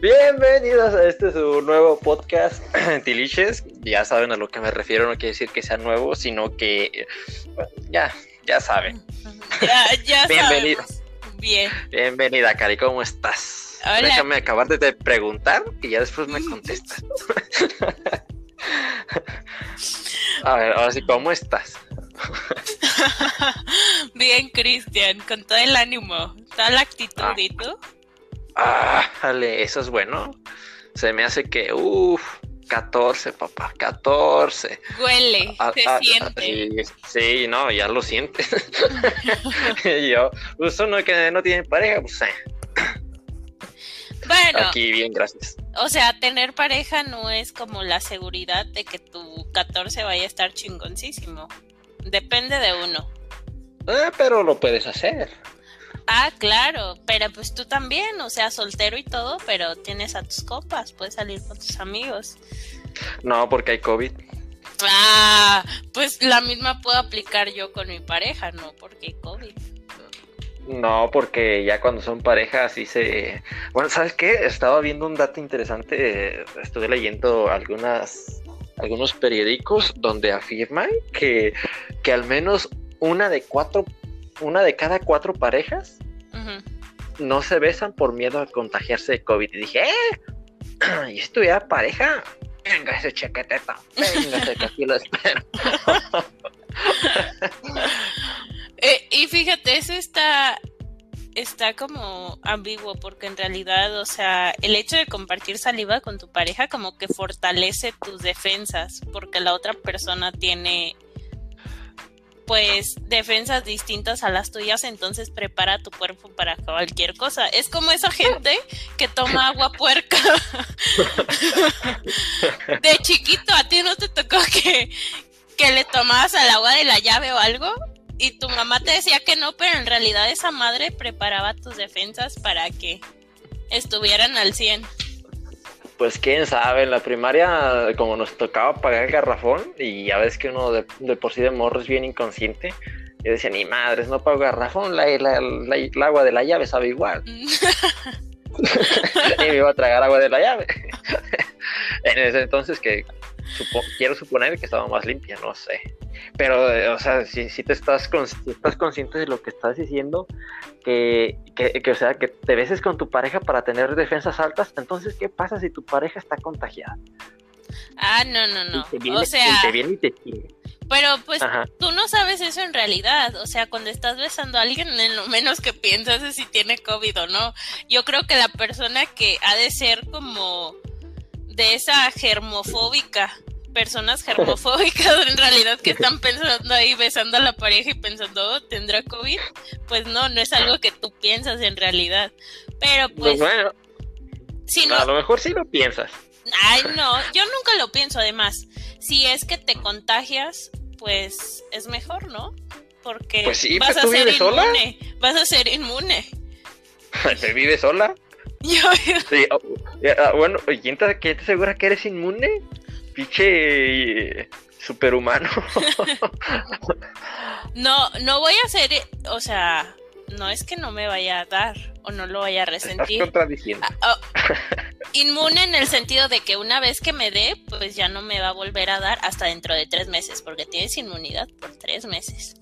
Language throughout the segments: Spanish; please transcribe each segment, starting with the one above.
Bienvenidos a este su nuevo podcast, Tiliches. Ya saben a lo que me refiero, no quiere decir que sea nuevo, sino que ya, ya saben. Ya, ya Bienvenido. sabemos. Bien. Bienvenida, Cari, ¿cómo estás? Hola. Déjame acabar de te preguntar y ya después me contestas. a ver, ahora sí, ¿cómo estás? Bien, Cristian, con todo el ánimo, toda la actitud, Ah. ¿y tú? Ah, dale, eso es bueno. Se me hace que, uff, 14, papá, 14. Huele, Ah, se ah, siente. Sí, sí, no, ya lo siente. Yo, pues uno que no tiene pareja, pues eh, Bueno, aquí bien, gracias. o sea, tener pareja no es como la seguridad de que tu 14 vaya a estar chingoncísimo. Depende de uno. Ah, pero lo puedes hacer. Ah, claro, pero pues tú también, o sea, soltero y todo, pero tienes a tus copas, puedes salir con tus amigos. No, porque hay COVID. Ah, pues la misma puedo aplicar yo con mi pareja, no porque hay COVID. No, porque ya cuando son parejas sí se... Bueno, ¿sabes qué? Estaba viendo un dato interesante. Estuve leyendo algunas, algunos periódicos donde afirman que, que al menos una de cuatro, una de cada cuatro parejas no se besan por miedo a contagiarse de COVID. Y dije, ¿eh? ¿Y si tuviera pareja? Venga ese chequeteta, véngase que aquí lo espero. Eh, y fíjate, eso está, está como ambiguo, porque en realidad, o sea, el hecho de compartir saliva con tu pareja como que fortalece tus defensas, porque la otra persona tiene pues defensas distintas a las tuyas, entonces prepara tu cuerpo para cualquier cosa. Es como esa gente que toma agua puerca. de chiquito, a ti no te tocó que, que le tomabas al agua de la llave o algo y tu mamá te decía que no, pero en realidad esa madre preparaba tus defensas para que estuvieran al 100. Pues quién sabe, en la primaria como nos tocaba pagar el garrafón y ya ves que uno de, de por sí de morro es bien inconsciente. Yo decía, ni madres, no pago garrafón, la, la- la- el agua de la llave sabe igual. y me iba a tragar agua de la llave. en ese entonces que supo- quiero suponer que estaba más limpia, no sé. Pero, o sea, si, si te estás, con- si estás consciente de lo que estás diciendo, que, que, que, o sea, que te beses con tu pareja para tener defensas altas, entonces, ¿qué pasa si tu pareja está contagiada? ah, no, no, no. Y te viene, O sea, y te viene y te chingue. pero pues Ajá. tú no sabes eso en realidad. O sea, cuando estás besando a alguien, en lo menos que piensas es si tiene COVID o no. Yo creo que la persona que ha de ser como de esa germofóbica, personas germofóbicas en realidad que están pensando ahí besando a la pareja y pensando, "Oh, ¿tendrá COVID? Pues no, no es algo que tú piensas en realidad. Pero pues, bueno, si no, a lo mejor sí lo piensas. Ay, no, yo nunca lo pienso además. Si es que te contagias, pues es mejor, ¿no? Porque Pues sí, vas pues, a ¿tú ser vives sola? inmune. Vas a ser inmune. ¿Te vives sola? Yo, Sí, oh, ah, bueno, ¿quién te, quién te asegura que eres inmune? Pinche eh, superhumano. no, no voy a ser, o sea, no es que no me vaya a dar o no lo vaya a estás resentir. contradiciendo. Ah, oh, inmune en el sentido de que una vez que me dé, pues ya no me va a volver a dar hasta dentro de tres meses, porque tienes inmunidad por tres meses.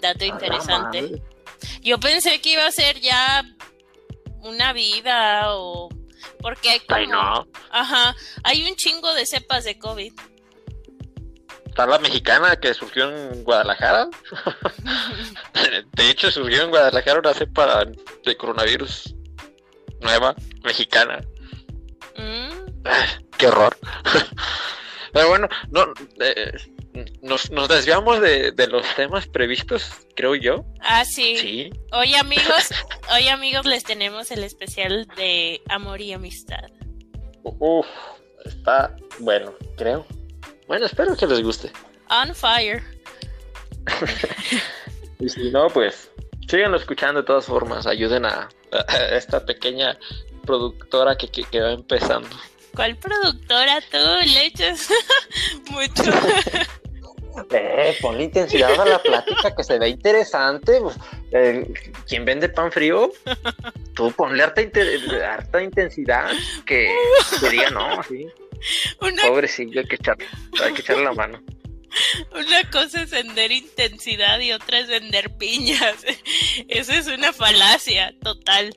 Dato interesante. Ah, madre. Yo pensé que iba a ser ya una vida o porque hay como Ay, no. ajá, hay un chingo de cepas de COVID. Está la mexicana que surgió en Guadalajara. De hecho, surgió en Guadalajara una cepa de coronavirus nueva, mexicana. Mm, Qué horror. Pero bueno, no, eh, nos, nos desviamos de, de los temas previstos, creo yo. Ah, sí. Sí. Hoy amigos, hoy amigos les tenemos el especial de amor y amistad. Uf, está bueno, creo. Bueno, espero que les guste. On fire. Y si no, pues síganlo escuchando de todas formas. Ayuden a, a esta pequeña productora que, que, que va empezando. ¿Cuál productora tú le echas mucho? Eh, ponle intensidad a la plática que se ve interesante. pues, eh, ¿Quién vende pan frío? tú ponle harta, harta intensidad que te diga no, sí. Pobrecillo, hay que, echarle, hay que echarle la mano. Una cosa es vender intensidad y otra es vender piñas. Eso es una falacia total.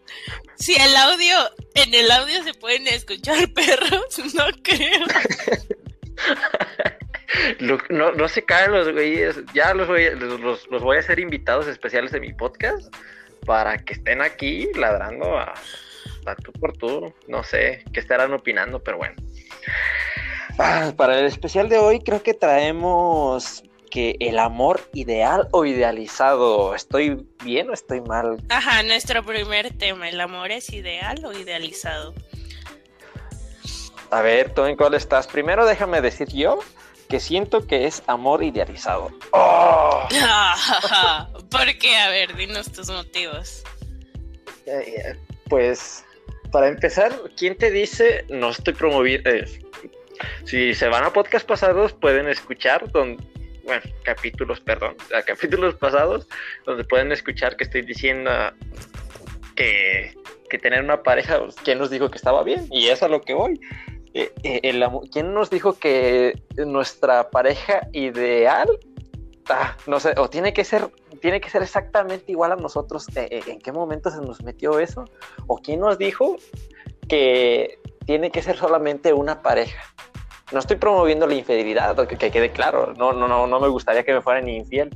Si el audio, en el audio se pueden escuchar perros, no creo. no, no se caen los güeyes. Ya los voy, los, los voy a hacer invitados especiales de mi podcast para que estén aquí ladrando a, a tú por tú. No sé qué estarán opinando, pero bueno. Ah, para el especial de hoy creo que traemos que el amor ideal o idealizado. ¿Estoy bien o estoy mal? Ajá, nuestro primer tema, ¿el amor es ideal o idealizado? A ver, ¿tú en cuál estás? Primero déjame decir yo que siento que es amor idealizado. ¡Oh! ¿Por qué? A ver, dinos tus motivos. Eh, eh, pues, para empezar, ¿quién te dice no estoy promoviendo? Eh, si se van a podcast pasados, pueden escuchar, bueno, capítulos, perdón, a capítulos pasados, donde pueden escuchar que estoy diciendo que, tener una pareja, pues, ¿quién nos dijo que estaba bien? Y eso es a lo que voy. Eh, eh, ¿Quién nos dijo que nuestra pareja ideal, ah, no sé, o tiene que ser tiene que ser exactamente igual a nosotros. Eh, ¿En qué momento se nos metió eso? ¿O quién nos dijo que tiene que ser solamente una pareja? no estoy promoviendo la infidelidad, que, que quede claro. No, no, no, no me gustaría que me fueran infiel.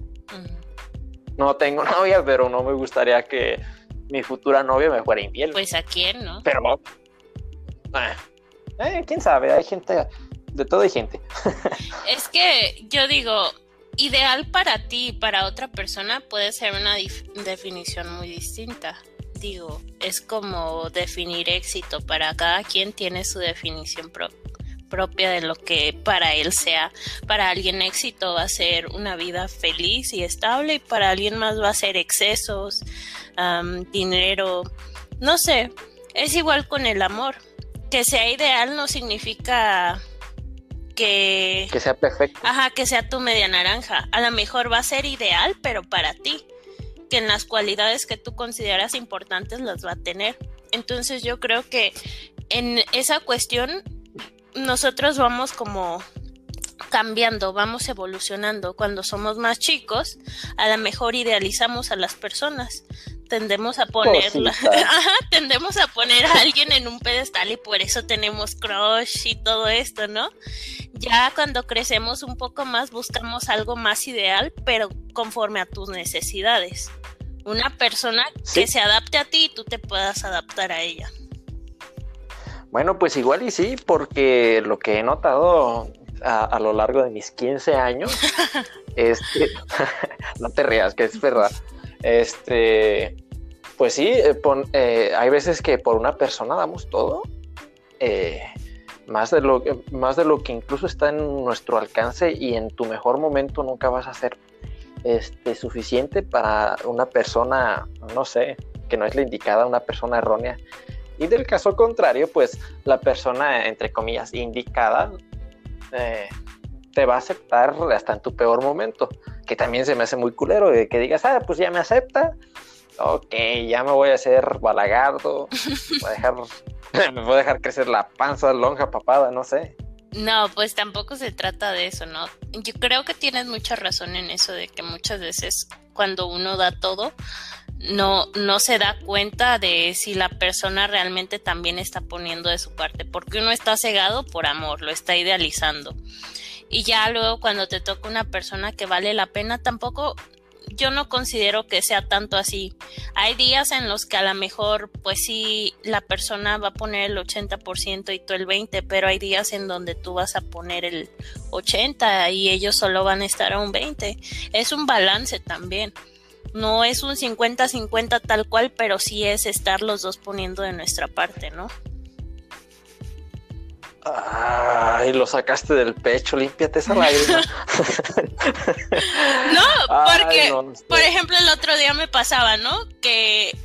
No tengo novia, pero no me gustaría que mi futura novia me fuera infiel. Pues a quién, ¿no? Pero, eh, eh, quién sabe, hay gente, de todo hay gente. es que yo digo, ideal para ti y para otra persona puede ser una definición muy distinta. Digo, es como definir éxito. Para cada quien tiene su definición propia propia de lo que para él sea. Para alguien éxito va a ser una vida feliz y estable y para alguien más va a ser excesos, dinero, no sé, es igual con el amor. Que sea ideal no significa que... Que sea perfecto. Ajá, que sea tu media naranja. A lo mejor va a ser ideal, pero para ti. Que en las cualidades que tú consideras importantes las va a tener. Entonces yo creo que en esa cuestión nosotros vamos como cambiando, vamos evolucionando. Cuando somos más chicos, a lo mejor idealizamos a las personas. Tendemos a poner, tendemos a poner a alguien en un pedestal y por eso tenemos crush y todo esto, ¿no? Ya cuando crecemos un poco más buscamos algo más ideal, pero conforme a tus necesidades. Una persona que se adapte a ti y tú te puedas adaptar a ella. Bueno, pues igual y sí, porque lo que he notado a, lo largo de mis 15 años es que, no te rías, que es verdad, este, pues sí, eh, eh, hay veces que por una persona damos todo, eh, más, de lo, más de lo que incluso está en nuestro alcance y en tu mejor momento nunca vas a ser este, suficiente para una persona, no sé, que no es la indicada, una persona errónea y del caso contrario, pues la persona, entre comillas, indicada, te va a aceptar hasta en tu peor momento. Que también se me hace muy culero de que digas, ah, pues ya me acepta. Ok, ya me voy a hacer balagardo. Voy a dejar, me voy a dejar crecer la panza, lonja, papada, no sé. No, pues tampoco se trata de eso, ¿no? Yo creo que tienes mucha razón en eso de que muchas veces cuando uno da todo, no, no se da cuenta de si la persona realmente también está poniendo de su parte, porque uno está cegado por amor, lo está idealizando. Y ya luego cuando te toca una persona que vale la pena, tampoco yo no considero que sea tanto así. Hay días en los que a lo mejor, pues sí, la persona va a poner el 80% y tú el 20%, pero hay días en donde tú vas a poner el 80% y ellos solo van a estar a un 20%. Es un balance también no es un 50-50 tal cual, pero sí es estar los dos poniendo de nuestra parte, ¿no? Ay, lo sacaste del pecho, límpiate esa lágrima. no, porque, por ejemplo, el otro día me pasaba, ¿no? Que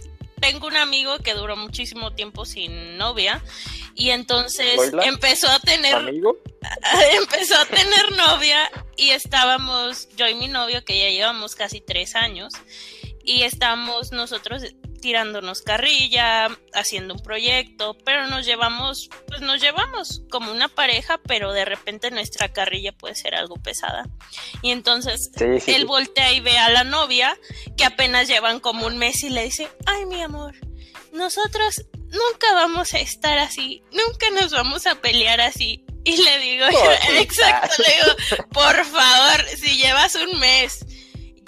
tengo un amigo que duró muchísimo tiempo sin novia y entonces empezó a tener empezó a tener novia y estábamos yo y mi novio que ya llevamos casi tres años y estamos nosotros tirándonos carrilla, haciendo un proyecto, pero nos llevamos, pues nos llevamos como una pareja, pero de repente nuestra carrilla puede ser algo pesada. Y entonces él voltea y ve a la novia que apenas llevan como un mes y le dice, ay mi amor, nosotros nunca vamos a estar así, nunca nos vamos a pelear así. Y le digo, exacto, le digo, por favor, si llevas un mes,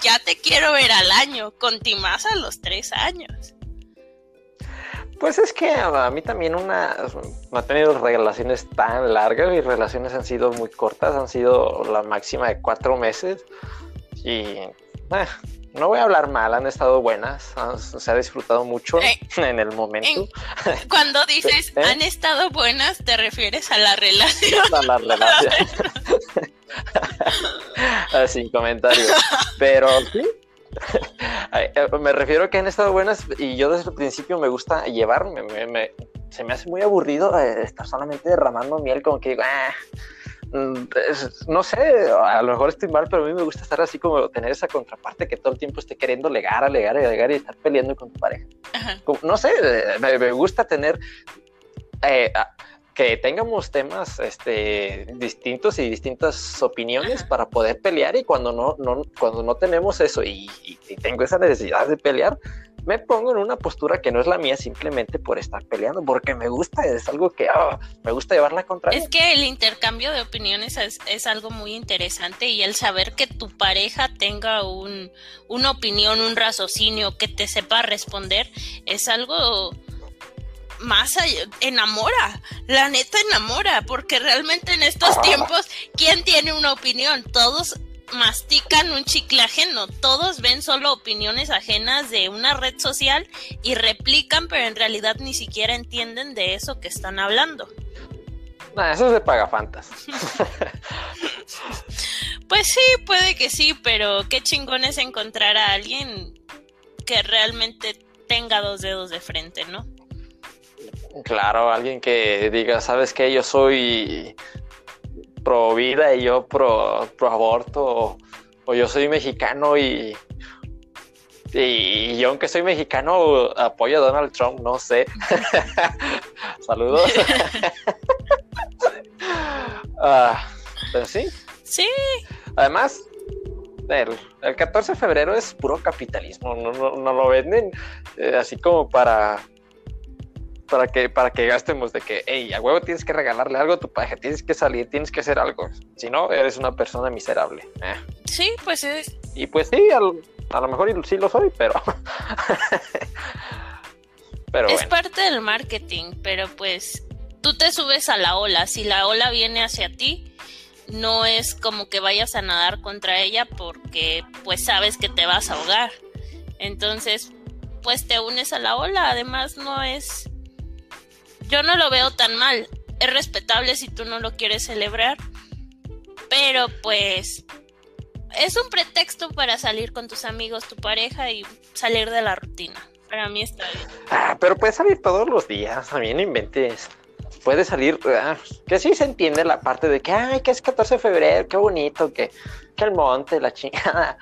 ya te quiero ver al año, más a los tres años. Pues es que a mí también una no he tenido relaciones tan largas, mis relaciones han sido muy cortas, han sido la máxima de cuatro meses y eh, no voy a hablar mal, han estado buenas, se ha disfrutado mucho eh, en el momento. cuando dices ¿Eh? han estado buenas, te refieres a la relación. A la relación. Sin comentarios. Pero sí, eh, me refiero a que han estado buenas y yo desde el principio me gusta llevarme, se me hace muy aburrido estar solamente derramando miel, como que digo, ah, no sé, a lo mejor estoy mal, pero a mí me gusta estar así como tener esa contraparte que todo el tiempo esté queriendo legar, alegar, alegar y estar peleando con tu pareja. no sé, me, gusta tener eh, que tengamos temas este, distintos y distintas opiniones para poder pelear y cuando no, no, cuando no tenemos eso y tengo esa necesidad de pelear, me pongo en una postura que no es la mía simplemente por estar peleando, porque me gusta, es algo que ah, me gusta llevarla contra Es que el intercambio de opiniones es, algo muy interesante y el saber que tu pareja tenga un, una opinión, un raciocinio, que te sepa responder, es algo más allá, enamora, la neta enamora, porque realmente en estos tiempos, ¿quién tiene una opinión? Todos mastican un chicle ajeno. Todos ven solo opiniones ajenas de una red social y replican, pero en realidad ni siquiera entienden de eso que están hablando. Nah, eso se paga fantas. pues sí, puede que sí, pero qué chingón es encontrar a alguien que realmente tenga dos dedos de frente, ¿no? Claro, alguien que diga, ¿sabes qué? Yo soy pro vida y yo pro, pro aborto, o, yo soy mexicano y, y yo aunque soy mexicano apoyo a Donald Trump, no sé. Saludos. Ah, pero sí. Sí. Además, el, el, 14 de febrero es puro capitalismo, no, no, lo venden eh, así como para para que, para que gastemos de que, hey, a huevo tienes que regalarle algo a tu pareja, tienes que salir, tienes que hacer algo. Si no, eres una persona miserable. Eh. Sí, pues es. Y pues sí, a lo mejor sí lo soy, pero. pero es parte del marketing, pero pues tú te subes a la ola. Si la ola viene hacia ti, no es como que vayas a nadar contra ella porque pues sabes que te vas a ahogar. Entonces, pues te unes a la ola. Además, no es yo no lo veo tan mal. Es respetable si tú no lo quieres celebrar. Pero pues es un pretexto para salir con tus amigos, tu pareja y salir de la rutina. Para mí está bien. Ah, pero puedes salir todos los días, también inventes. Puedes salir, ah, que sí se entiende la parte de que, ay, que es 14 de febrero, qué bonito, que, que el monte, la chingada.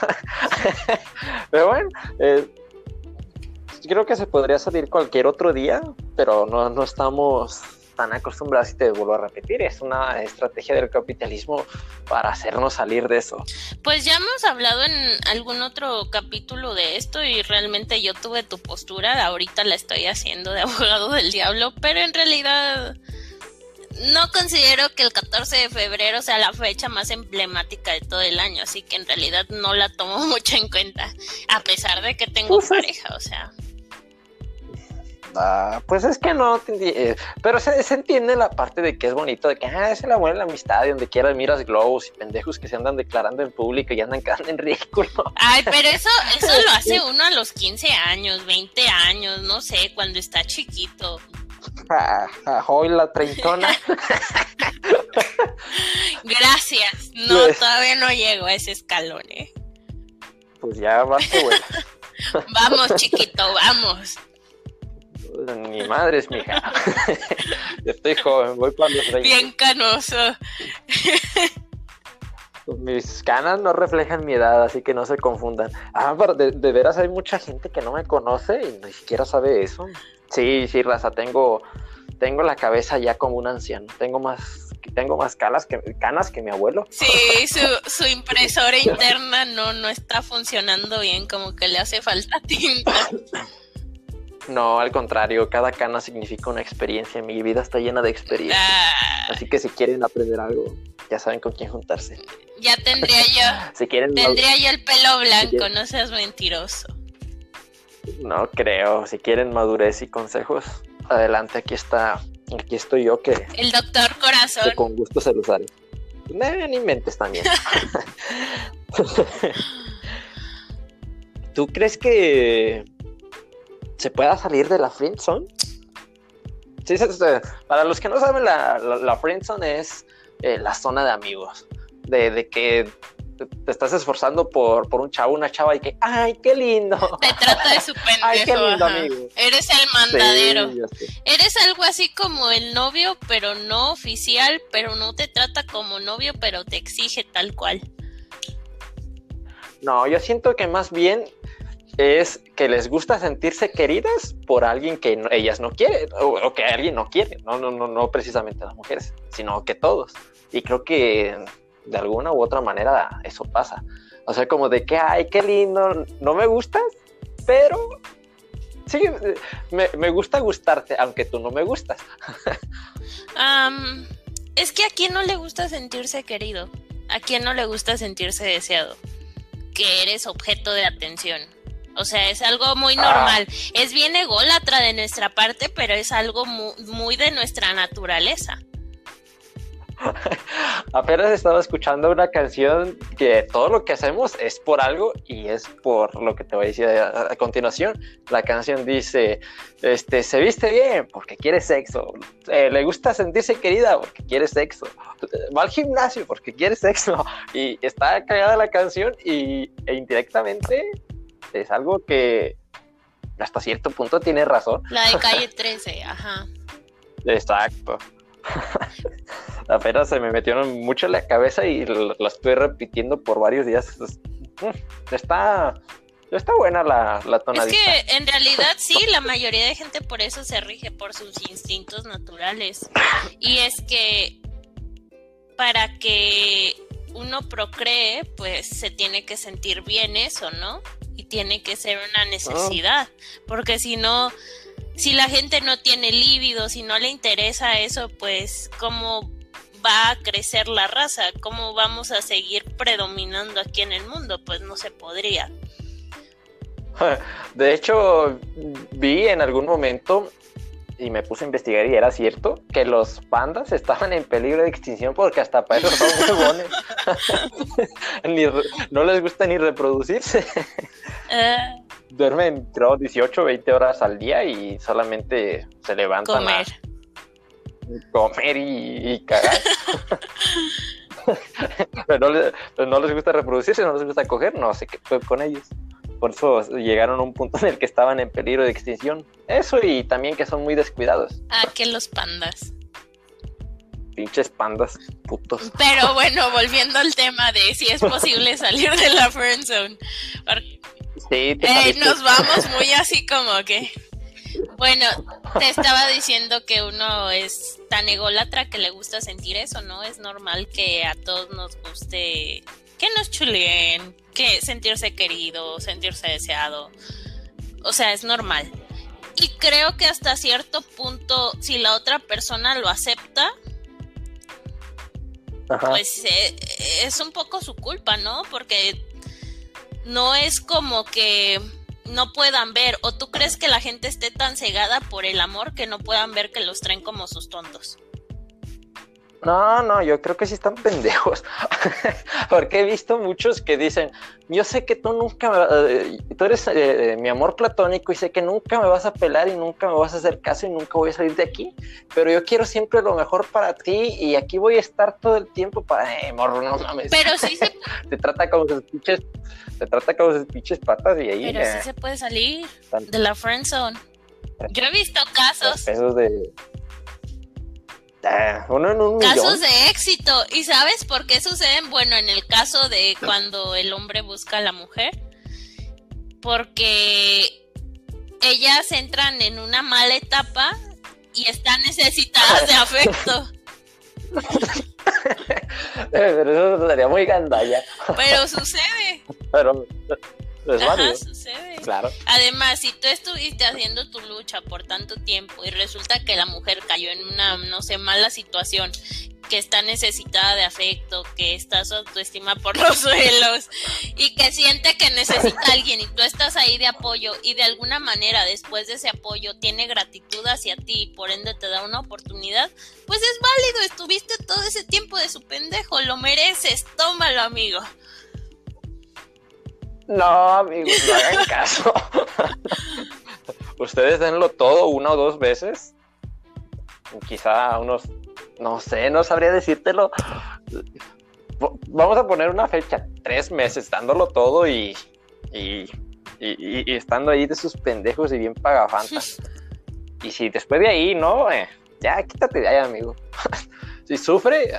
pero bueno, eh, creo que se podría salir cualquier otro día, pero no, no estamos tan acostumbrados y te vuelvo a repetir, es una estrategia del capitalismo para hacernos salir de eso. Pues ya hemos hablado en algún otro capítulo de esto y realmente yo tuve tu postura, ahorita la estoy haciendo de abogado del diablo, pero en realidad no considero que el 14 de febrero sea la fecha más emblemática de todo el año, así que en realidad no la tomo mucho en cuenta, a pesar de que tengo pues pareja, o sea. Ah, pues es que no, eh, pero se, entiende la parte de que es bonito, de que ah, es el amor en la amistad y donde quieras miras globos y pendejos que se andan declarando en público y andan quedando en ridículo. Ay, pero eso, eso lo hace uno a los 15 años, 20 años, no sé, cuando está chiquito. Ah, ah hoy la treintona. Gracias, no, pues todavía no llego a esse escalón, eh. Pues ya vas, güey. vamos, chiquito, vamos. Ni madre es mi hija. Estoy joven, voy para los Bien canoso. Mis canas no reflejan mi edad, así que no se confundan. Ah, pero de, de, veras hay mucha gente que no me conoce y ni siquiera sabe eso. Sí, sí, raza, tengo, tengo la cabeza ya como un anciano. Tengo más, tengo más canas que, canas que mi abuelo. Sí, su, su impresora interna no, no está funcionando bien, como que le hace falta tinta. No, al contrario, cada cana significa una experiencia. Mi vida está llena de experiencias. Ah, Así que si quieren aprender algo, ya saben con quién juntarse. ya tendría yo, Si quieren, tendría yo el pelo blanco, no seas mentiroso. no creo. Si quieren madurez y consejos, adelante. Aquí está, aquí estoy yo que, El doctor que corazón. con gusto se los haré. No, ni inventes también. ¿Tú crees que se pueda salir de la friendzone? Sí, para los que no saben, la, la, la friendzone es eh, la zona de amigos. De, de que te, estás esforzando por, por un chavo, una chava y que, ¡ay, qué lindo! Te trata de su pendejo. Ay, qué lindo amigo. Eres el mandadero. Sí. Eres algo así como el novio, pero no oficial, pero no te trata como novio, pero te exige tal cual. No, yo siento que más bien es que les gusta sentirse queridas por alguien que ellas no quieren o, que alguien no quiere. No, no, no, no precisamente las mujeres, sino que todos. Y creo que de alguna u otra manera eso pasa. O sea, como de que, ay, qué lindo, no me gustas, pero sí, me, me gusta gustarte, aunque tú no me gustas. Am, es que a quién no le gusta sentirse querido, a quién no le gusta sentirse deseado, que eres objeto de atención. O sea, es algo muy Ah. normal. Es bien ególatra de nuestra parte, pero es algo mu- muy de nuestra naturaleza. Apenas estaba escuchando una canción que todo lo que hacemos es por algo y es por lo que te voy a decir a, a continuación. La canción dice, este, se viste bien porque quiere sexo, Eh, le gusta sentirse querida porque quiere sexo, va al gimnasio porque quiere sexo y está cagada la canción y e indirectamente es algo que hasta cierto punto tiene razón. La de calle 13, ajá. Exacto. Apenas se me metieron mucho en la cabeza y lo estoy repitiendo por varios días. Es- mm, Está, está buena la, la Es tonadita. que en realidad sí, la mayoría de gente por eso se rige por sus instintos naturales. Y es que para que uno procree, pues se tiene que sentir bien eso, ¿no? Y tiene que ser una necesidad. Porque si no, si la gente no tiene líbido, si no le interesa eso, pues ¿cómo va a crecer la raza? ¿Cómo vamos a seguir predominando aquí en el mundo? Pues no se podría. De hecho, vi en algún momento y me puse a investigar y era cierto que los pandas estaban en peligro de extinción porque hasta para eso son huevones. Ni no les gusta ni reproducirse. Ah, Duermen, creo, 18, 20 horas al día y solamente se levantan comer. a comer y, y cagar. pero, no les, pero no les gusta reproducirse, no les gusta coger, no sé qué fue con ellos. Por eso llegaron a un punto en el que estaban en peligro de extinción. Eso y también que son muy descuidados. Ah, que los pandas. Pinches pandas, putos. Pero bueno, volviendo al tema de si es posible salir de la friend zone. Porque, Sí, te eh, nos vamos muy así como que. Bueno, te estaba diciendo que uno es tan ególatra que le gusta sentir eso, ¿no? Es normal que a todos nos guste que nos chuleen, que sentirse querido, sentirse deseado. O sea, es normal. Y creo que hasta cierto punto, si la otra persona lo acepta, Ajá. pues eh, es un poco su culpa, ¿no? Porque no es como que no puedan ver, o tú crees que la gente esté tan cegada por el amor que no puedan ver que los traen como sus tontos. No, no, yo creo que sí están pendejos. Porque he visto muchos que dicen, yo sé que tú nunca, me- eh, tú eres eh, mi amor platónico y sé que nunca me vas a pelar y nunca me vas a hacer caso y nunca voy a salir de aquí, pero yo quiero siempre lo mejor para ti y aquí voy a estar todo el tiempo para, eh, morro, no mames. Pero sí se, te trata como sus pinches, te trata como sus pinches patas y ahí, pero eh, sí se puede salir de la friend zone. Yo he visto casos, pesos de... Ah, uno en un millón. Casos de éxito. ¿Y sabes por qué suceden? Bueno, en el caso de cuando el hombre busca a la mujer, porque ellas entran en una mala etapa y están necesitadas de afecto. Pero eso sería muy gandalla. Pero sucede. Pero es Ajá, válido. sucede. Claro. Además, si tú estuviste haciendo tu lucha por tanto tiempo y resulta que la mujer cayó en una, no sé, mala situación, que está necesitada de afecto, que está su autoestima por los suelos y que siente que necesita a alguien y tú estás ahí de apoyo y de alguna manera después de ese apoyo tiene gratitud hacia ti y por ende te da una oportunidad, pues es válido, estuviste todo ese tiempo de su pendejo, lo mereces, tómalo amigo. No, amigos, no hagan caso. Ustedes denlo todo una o dos veces. Quizá unos, no sé, no sabría decírtelo. Vamos a poner una fecha, tres meses dándolo todo y, y, y- y estando ahí de sus pendejos y bien pagafantas. Y si después de ahí, no, Eh, ya quítate de ahí, amigo. si sufre,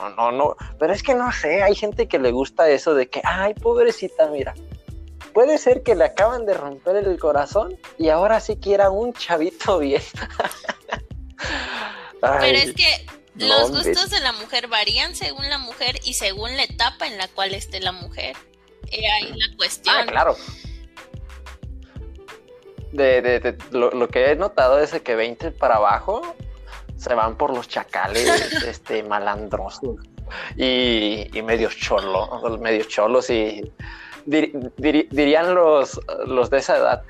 no, no, no. Pero es que no sé, hay gente que le gusta eso de que, ay, pobrecita, mira. Puede ser que le acaban de romper el corazón y ahora sí quiera un chavito bien. Pero es que los hombre. gustos de la mujer varían según la mujer y según la etapa en la cual esté la mujer. He ahí la cuestión. Ah, claro. De, de- de- lo, lo que he notado es de que 20 para abajo se van por los chacales este, malandrosos y, y medios cholos, medios cholos y dir- dirían los, los de esa edad,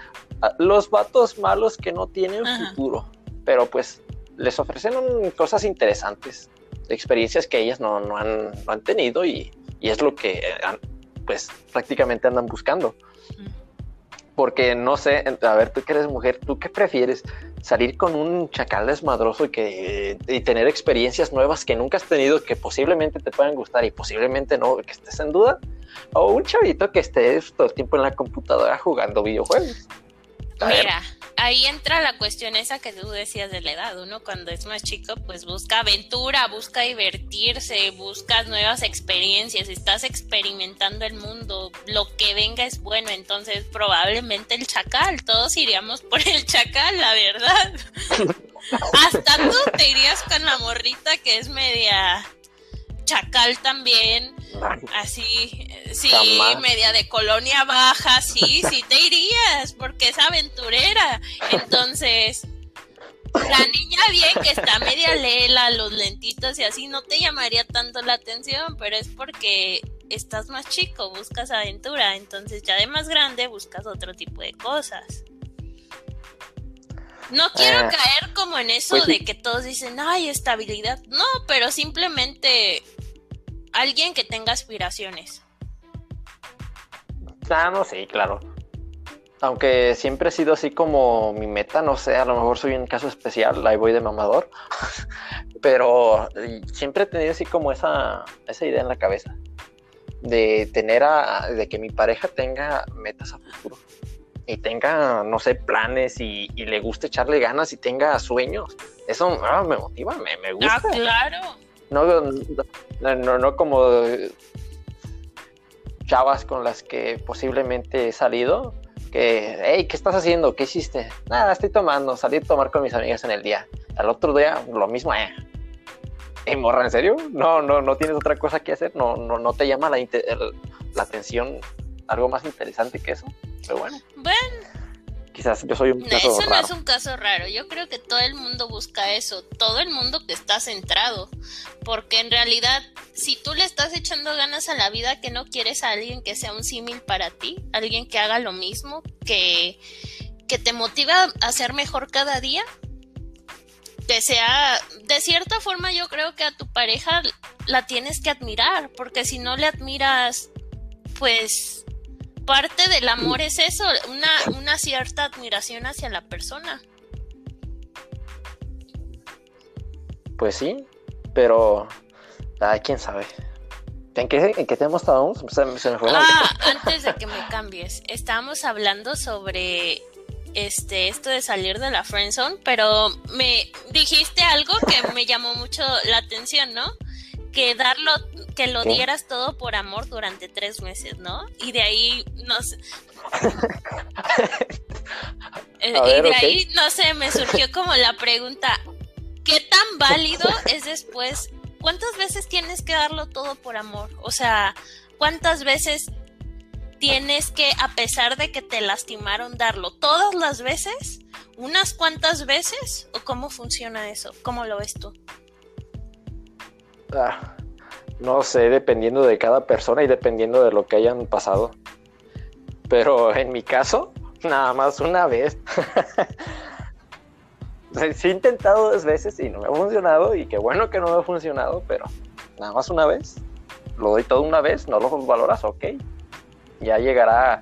"Ah, los vatos malos que no tienen Ajá. futuro, pero pues les ofrecen cosas interesantes, experiencias que ellas no, no han, no han tenido y, y es lo que pues prácticamente andan buscando. Porque no sé, a ver, tú que eres mujer, ¿tú qué prefieres? ¿Salir con un chacal desmadroso y, que, y tener experiencias nuevas que nunca has tenido, que posiblemente te puedan gustar y posiblemente no, que estés en duda? ¿O un chavito que esté todo el tiempo en la computadora jugando videojuegos? Mira, ahí entra la cuestión esa que tú decías de la edad. Uno cuando es más chico, pues busca aventura, busca divertirse, buscas nuevas experiencias, estás experimentando el mundo, lo que venga es bueno, entonces probablemente el chacal, todos iríamos por el chacal, la verdad. Hasta tú te irías con la morrita que es media chacal también. Así, eh, sí, Jamás. media de colonia baja, sí, sí te irías, porque es aventurera. Entonces, la niña bien que está media lela, los lentitos y así, no te llamaría tanto la atención, pero es porque estás más chico, buscas aventura, entonces ya de más grande buscas otro tipo de cosas. No quiero Eh, caer como en eso pues de que todos dicen, ay, estabilidad. No, pero simplemente alguien que tenga aspiraciones. Ah, no, sí, claro. Aunque siempre ha sido así como mi meta, no sé, a lo mejor soy un caso especial, ahí voy de mamador, pero siempre he tenido así como esa, esa idea en la cabeza de tener a, de que mi pareja tenga metas a futuro y tenga, no sé, planes y, y le guste echarle ganas y tenga sueños. Eso ah, me motiva, me, me gusta. Ah, claro. No, no, no, no como chavas con las que posiblemente he salido, que, hey, ¿qué estás haciendo? ¿Qué hiciste? Nada, estoy tomando, salí a tomar con mis amigas en el día. Al otro día, lo mismo, eh. Ey, morra, ¿en serio? No, no, no tienes otra cosa que hacer, no, no, no te llama la, la atención algo más interesante que eso. Pero bueno, Bueno, quizás yo soy un no, caso eso no raro. es un caso raro. Yo creo que todo el mundo busca eso. Todo el mundo que está centrado. Porque en realidad, si tú le estás echando ganas a la vida, que no quieres a alguien que sea un símil para ti, alguien que haga lo mismo, que, que te motiva a ser mejor cada día, que sea, de cierta forma yo creo que a tu pareja la tienes que admirar, porque si no le admiras, pues parte del amor es eso, una, una cierta admiración hacia la persona. Pues sí, pero ay, quién sabe. ¿En qué, en qué tema estábamos? Se, se me fue la Ah, antes de que me cambies, estábamos hablando sobre este esto de salir de la friendzone, pero me dijiste algo que me llamó mucho la atención, ¿no? Que darlo, que lo dieras todo por amor durante tres meses, ¿no? Y de ahí no sé. Eh, y de ahí, no sé, me surgió como la pregunta, ¿qué tan válido es después? ¿Cuántas veces tienes que darlo todo por amor? O sea, ¿cuántas veces tienes que, a pesar de que te lastimaron, darlo todas las veces, unas cuantas veces, o cómo funciona eso? ¿Cómo lo ves tú? Ah, no sé, dependiendo de cada persona y dependiendo de lo que hayan pasado. Pero en mi caso, nada más una vez. sí he intentado dos veces y no me ha funcionado y qué bueno que no me ha funcionado, pero nada más una vez. Lo doy todo una vez, no lo valoras, ok ya llegará,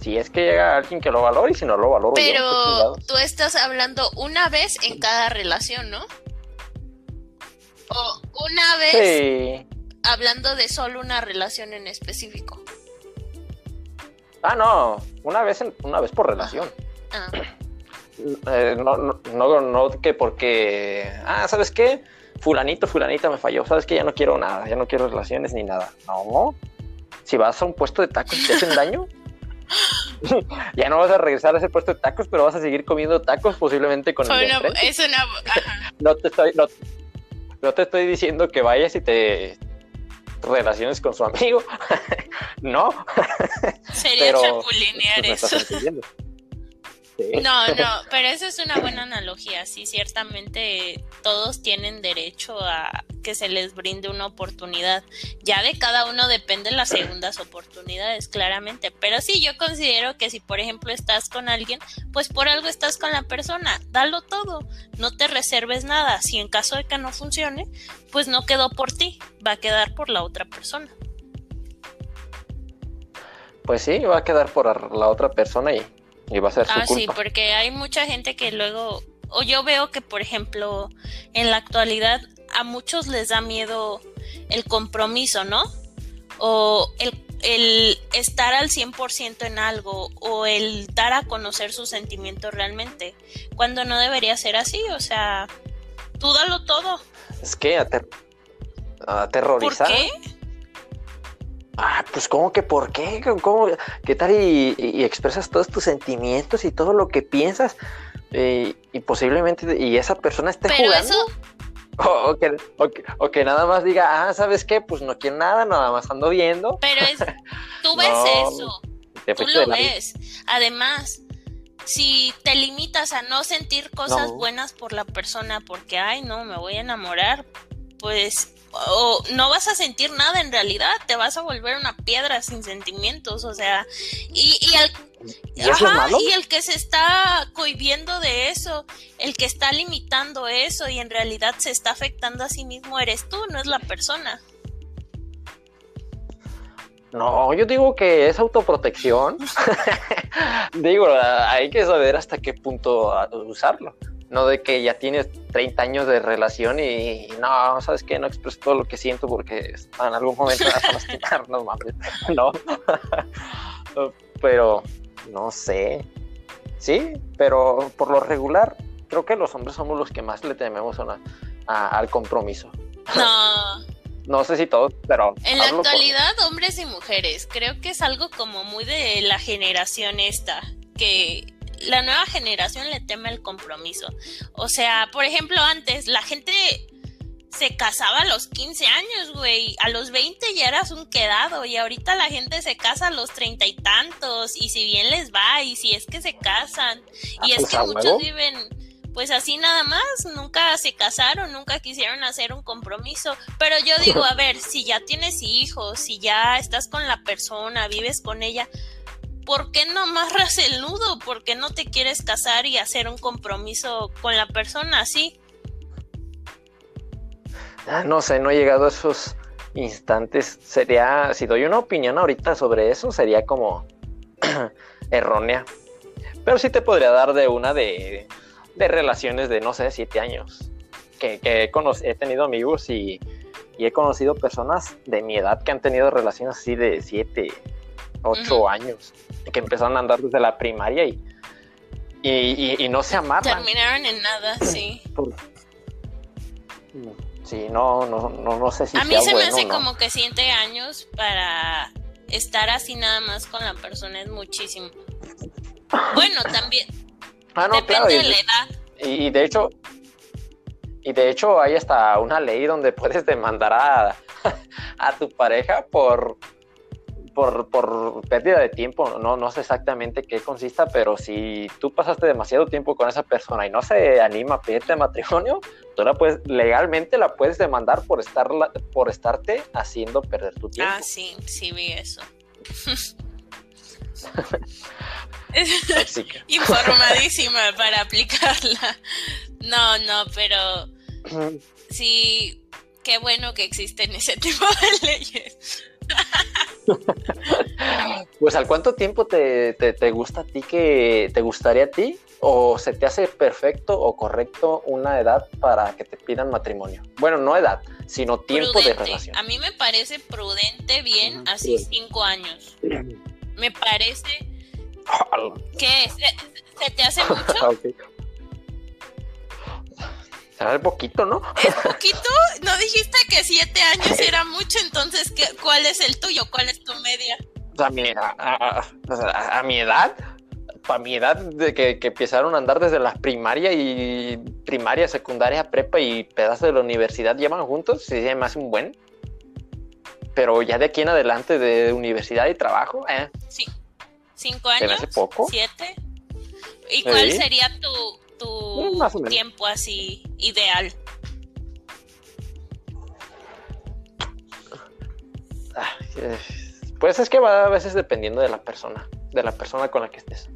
si es que llega alguien que lo valore y si no lo valoro. Pero tú estás hablando una vez en cada relación, ¿no? O una vez hablando de solo una relación en específico. Ah, no, una vez, una vez por relación. Ah. Eh, no, no, no, no, que porque, ah, ¿sabes qué? Fulanito, fulanita me falló, ¿sabes qué? Ya no quiero nada, ya no quiero relaciones ni nada. No, si vas a un puesto de tacos y te hacen daño, ya no vas a regresar a ese puesto de tacos, pero vas a seguir comiendo tacos posiblemente con el es una... no, te estoy, no, te estoy diciendo que vayas y te relaciones con su amigo. no. Sería chapulinear pues, No, no, pero eso es una buena analogía. Sí, ciertamente todos tienen derecho a que se les brinde una oportunidad. Ya de cada uno dependen las segundas oportunidades, claramente. Pero sí, yo considero que si, por ejemplo, estás con alguien, pues por algo estás con la persona. Dalo todo. No te reserves nada. Si en caso de que no funcione, pues no quedó por ti. Va a quedar por la otra persona. Pues sí, va a quedar por la otra persona y y va a ser su ah, sí, porque hay mucha gente que luego, o yo veo que, por ejemplo, en la actualidad a muchos les da miedo el compromiso, ¿no? O el, el estar al 100% en algo, o el dar a conocer sus sentimientos realmente, cuando no debería ser así, o sea, tú dalo todo. Es que aterrorizar. ¿Por qué? Ah, pues ¿cómo que por qué? ¿Cómo, ¿Qué tal y, expresas todos tus sentimientos y todo lo que piensas? Eh, y posiblemente y esa persona esté jugando. O, que, nada más diga, ah, ¿sabes qué? Pues no quiero nada, nada más ando viendo. Pero es, tú ves eso, tú lo ves. Además, si te limitas a no sentir cosas buenas por la persona porque, ay, no, me voy a enamorar, pues o no vas a sentir nada en realidad, te vas a volver una piedra sin sentimientos, o sea, y, y el, ¿Y, el que se está cohibiendo de eso, el que está limitando eso y en realidad se está afectando a sí mismo eres tú, no es la persona. No, yo digo que es autoprotección. digo, hay que saber hasta qué punto usarlo no de que ya tienes 30 años de relación y, no, sabes que no expreso todo lo que siento porque en algún momento me vas a lastimar, no mames, no, pero no sé, sí, pero por lo regular creo que los hombres somos los que más le tememos al compromiso. No. No sé si todos, pero... En la actualidad, hombres y mujeres, creo que es algo como muy de la generación esta, que la nueva generación le teme el compromiso. O sea, por ejemplo, antes la gente se casaba a los 15 años, güey. A los 20 ya eras un quedado y ahorita la gente se casa a los treinta y tantos y si bien les va y si es que se casan y es que muchos viven pues así nada más, nunca se casaron, nunca quisieron hacer un compromiso, pero yo digo, a ver, si ya tienes hijos, si ya estás con la persona, vives con ella, ¿por qué no amarras el nudo? ¿Por qué no te quieres casar y hacer un compromiso con la persona así? Ah, no sé, no he llegado a esos instantes. Sería, si doy una opinión ahorita sobre eso, sería como errónea. Pero sí te podría dar de una de, relaciones de, no sé, siete años. Que, he, he, tenido amigos y, y, he conocido personas de mi edad que han tenido relaciones así de siete, ocho años, que empezaron a andar desde la primaria y, y, y, no se amarran. Terminaron en nada, sí. Sí, no, no, no, no sé si A mí se me hace como que siete años para estar así nada más con la persona es muchísimo. Bueno, también ah, depende de la edad. Y, de hecho, y de hecho hay hasta una ley donde puedes demandar a, a tu pareja por por, por, pérdida de tiempo, no, no sé exactamente qué consista, pero si tú pasaste demasiado tiempo con esa persona y no se anima a pedirte matrimonio, tú la puedes, legalmente la puedes demandar por, estar, por estarte haciendo perder tu tiempo. Ah, sí, sí vi eso. Informadísima para aplicarla. No, no, pero sí, qué bueno que existen ese tipo de leyes. pues al cuánto tiempo te, gusta a ti que te gustaría a ti o se te hace perfecto o correcto una edad para que te pidan matrimonio. Bueno, no edad, sino tiempo de relación. A mí me parece prudente bien así cinco años. Me parece que se, te hace mucho. Será poquito, ¿no? ¿Es poquito? ¿No dijiste que siete años era mucho? Entonces, ¿qué, ¿cuál es el tuyo? ¿Cuál es tu media? A mi, a, mi edad, para mi edad, de que, empezaron a andar desde la primaria y primaria, secundaria, prepa y pedazos de la universidad llevan juntos, sí, se me hace un buen. Pero ya de aquí en adelante de universidad y trabajo, eh. Sí. ¿Cinco años? hace poco? ¿Siete? ¿Y cuál sería tu, tu eh, tiempo así ideal? Ah, pues es que va a veces dependiendo de la persona, de la persona con la que estés.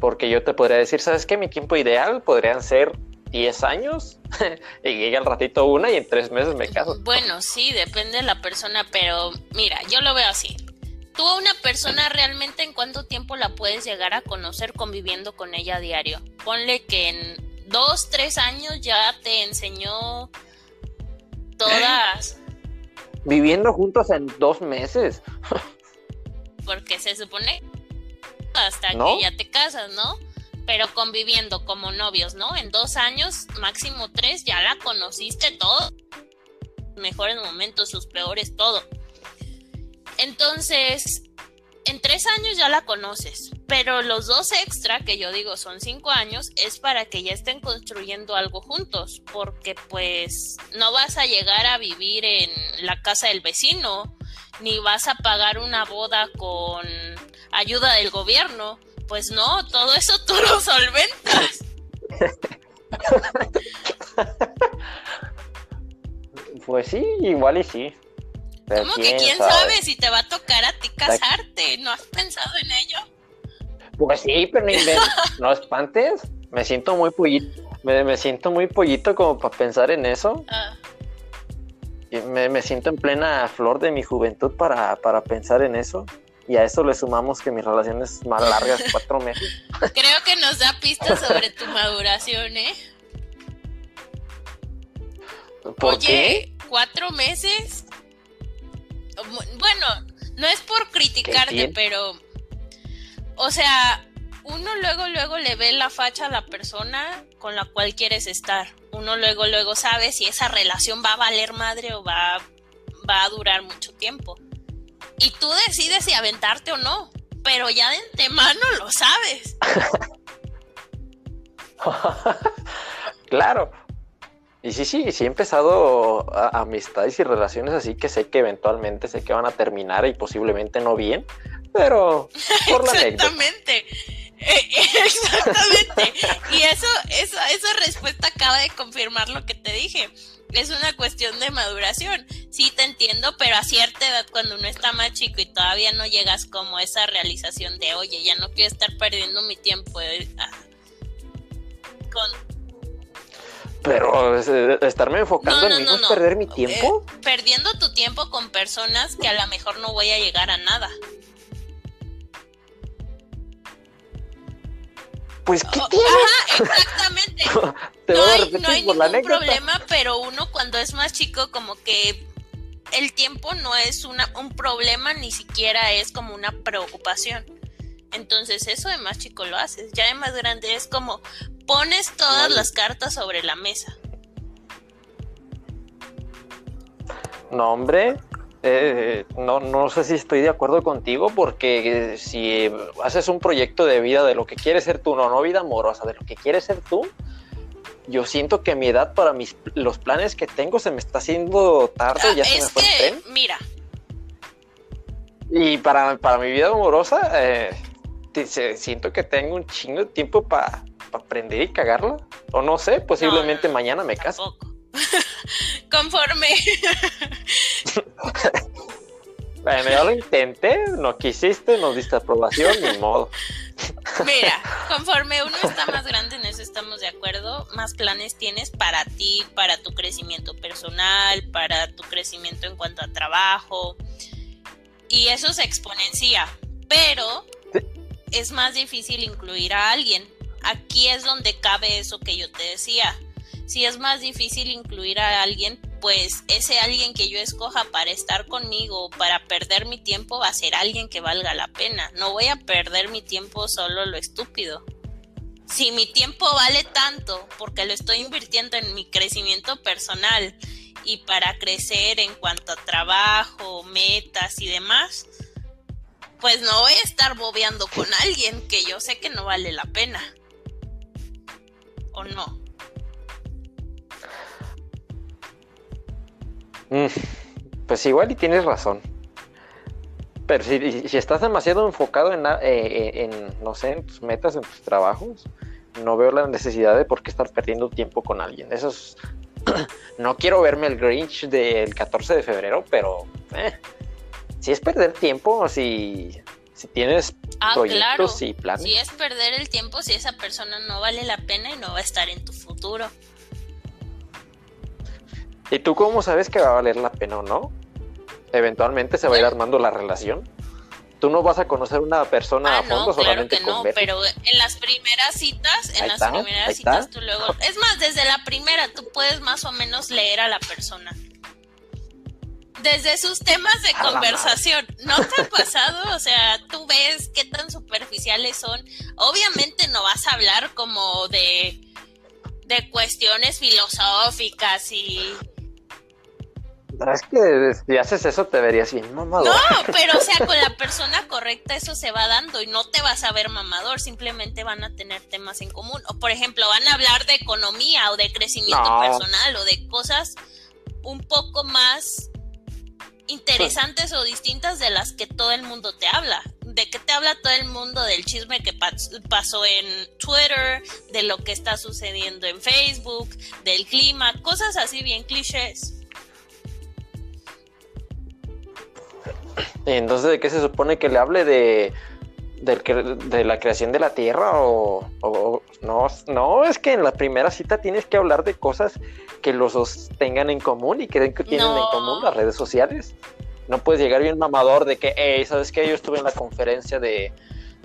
Porque yo te podría decir, ¿sabes qué? Mi tiempo ideal podrían ser 10 años y llega al ratito una y en tres meses me caso. Bueno, sí, depende de la persona, pero mira, yo lo veo así tú a una persona realmente en cuánto tiempo la puedes llegar a conocer conviviendo con ella a diario. Ponle que en dos, tres años ya te enseñó todas. Viviendo juntos en dos meses. Porque se supone hasta que ya te casas, ¿no? Pero conviviendo como novios, ¿no? En dos años, máximo tres, ya la conociste todo. Mejores momentos, sus peores, todo. Entonces, en tres años ya la conoces, pero los dos extra, que yo digo son cinco años, es para que ya estén construyendo algo juntos, porque pues no vas a llegar a vivir en la casa del vecino, ni vas a pagar una boda con ayuda del gobierno. Pues no, todo eso tú lo solventas. Pues sí, igual y sí. ¿Cómo que quién sabe? si te va a tocar a ti casarte? ¿No has pensado en ello? Pues sí, pero no, espantes. Me siento muy pollito. Me, siento muy pollito como para pensar en eso. Ah. Me, siento en plena flor de mi juventud para, para pensar en eso. Y a eso le sumamos que mi relación es más larga, cuatro meses. Creo que nos da pistas sobre tu maduración, ¿eh? Oye, cuatro meses bueno, no es por criticarte, pero, o sea, uno luego, luego le ve la facha a la persona con la cual quieres estar. Uno luego, luego sabe si esa relación va a valer madre o va, va a durar mucho tiempo. Y tú decides si aventarte o no, pero ya de antemano lo sabes. claro, y sí, sí, sí he empezado amistades y relaciones así que sé que eventualmente sé que van a terminar y posiblemente no bien, pero por la Exactamente. Eh, exactamente. y eso, eso, esa respuesta acaba de confirmar lo que te dije. Es una cuestión de maduración. Sí, te entiendo, pero a cierta edad, cuando uno está más chico y todavía no llegas como a esa realización de, oye, ya no quiero estar perdiendo mi tiempo eh, ah, con pero eh, estarme enfocando en mí no, es perder mi tiempo. Eh, perdiendo tu tiempo con personas que a lo mejor no voy a llegar a nada. Pues qué oh, Ajá, exactamente. no hay, no hay ningún problema, pero uno cuando es más chico como que el tiempo no es una, un problema, ni siquiera es como una preocupación. Entonces eso de más chico lo haces. Ya de más grande es como pones todas las cartas sobre la mesa. No, hombre, eh, no, no sé si estoy de acuerdo contigo porque si haces un proyecto de vida de lo que quieres ser tú, no, no vida amorosa, de lo que quieres ser tú, yo siento que mi edad para mis los planes que tengo se me está haciendo tarde, Ah, ya se me fue el que, tren. mira, Y para, para mi vida amorosa, eh, te- se- siento que tengo un chingo de tiempo para aprender y cagarla. O no sé, posiblemente no, mañana me caso. Conforme, Bueno, ya lo intenté, no quisiste, nos diste aprobación, ni modo. mira, conforme uno está más grande, en eso estamos de acuerdo, más planes tienes para ti, para tu crecimiento personal, para tu crecimiento en cuanto a trabajo. Y eso se exponencia, pero es más difícil incluir a alguien. Aquí es donde cabe eso que yo te decía. Si es más difícil incluir a alguien, pues ese alguien que yo escoja para estar conmigo, para perder mi tiempo, va a ser alguien que valga la pena. No voy a perder mi tiempo solo lo estúpido. Si mi tiempo vale tanto porque lo estoy invirtiendo en mi crecimiento personal y para crecer en cuanto a trabajo, metas y demás, pues no voy a estar bobeando con alguien que yo sé que no vale la pena. ¿O no? Mm, pues igual y tienes razón. Pero si, si estás demasiado enfocado en, la- eh, en, no sé, en tus metas, en tus trabajos, no veo la necesidad de por qué estar perdiendo tiempo con alguien. Eso es... no quiero verme el Grinch del 14 de febrero, pero eh, si es perder tiempo, si, si tienes Ah, claro. proyectos y planes. Si es perder el tiempo, si esa persona no vale la pena y no va a estar en tu futuro. ¿Y tú cómo sabes que va a valer la pena o no? Eventualmente se va a ir Bueno. armando la relación. Tú no vas a conocer una persona Ah, a fondo no, claro solamente que no, pero en las primeras citas, en Ahí las está, primeras está. citas tú luego, es más, desde la primera tú puedes más o menos leer a la persona. Desde sus temas de conversación, ¿no te ha pasado? O sea, tú ves qué tan superficiales son. Obviamente no vas a hablar como de, de cuestiones filosóficas y Es que si haces eso te verías bien mamador. No, pero o sea, con la persona correcta eso se va dando y no te vas a ver mamador, simplemente van a tener temas en común. O por ejemplo, van a hablar de economía o de crecimiento No. personal o de cosas un poco más interesantes o distintas de las que todo el mundo te habla. ¿De qué te habla todo el mundo? Del chisme que pas- pasó en Twitter, de lo que está sucediendo en Facebook, del clima, cosas así bien clichés. Entonces, ¿de qué se supone que le hable de, de la creación de la Tierra? O, o- no, no, es que en la primera cita tienes que hablar de cosas que los dos tengan en común y que, que tienen en común las redes sociales. No puedes llegar bien mamador de que, hey, ¿sabes qué? Yo estuve en la conferencia de,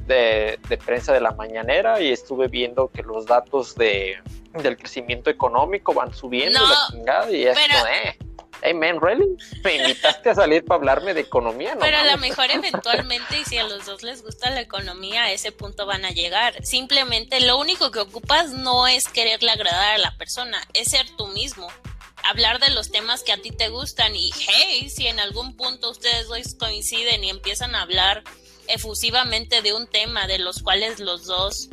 de, de prensa de la mañanera y estuve viendo que los datos de, del crecimiento económico van subiendo No, la chingada y es pero- como, eh, hey man, ¿really? ¿Me invitaste a salir para hablarme de economía? No Pero a lo mejor eventualmente, y si a los dos les gusta la economía, a ese punto van a llegar. Simplemente lo único que ocupas no es quererle agradar a la persona, es ser tú mismo. Hablar de los temas que a ti te gustan y, hey, si en algún punto ustedes dos coinciden y empiezan a hablar efusivamente de un tema de los cuales los dos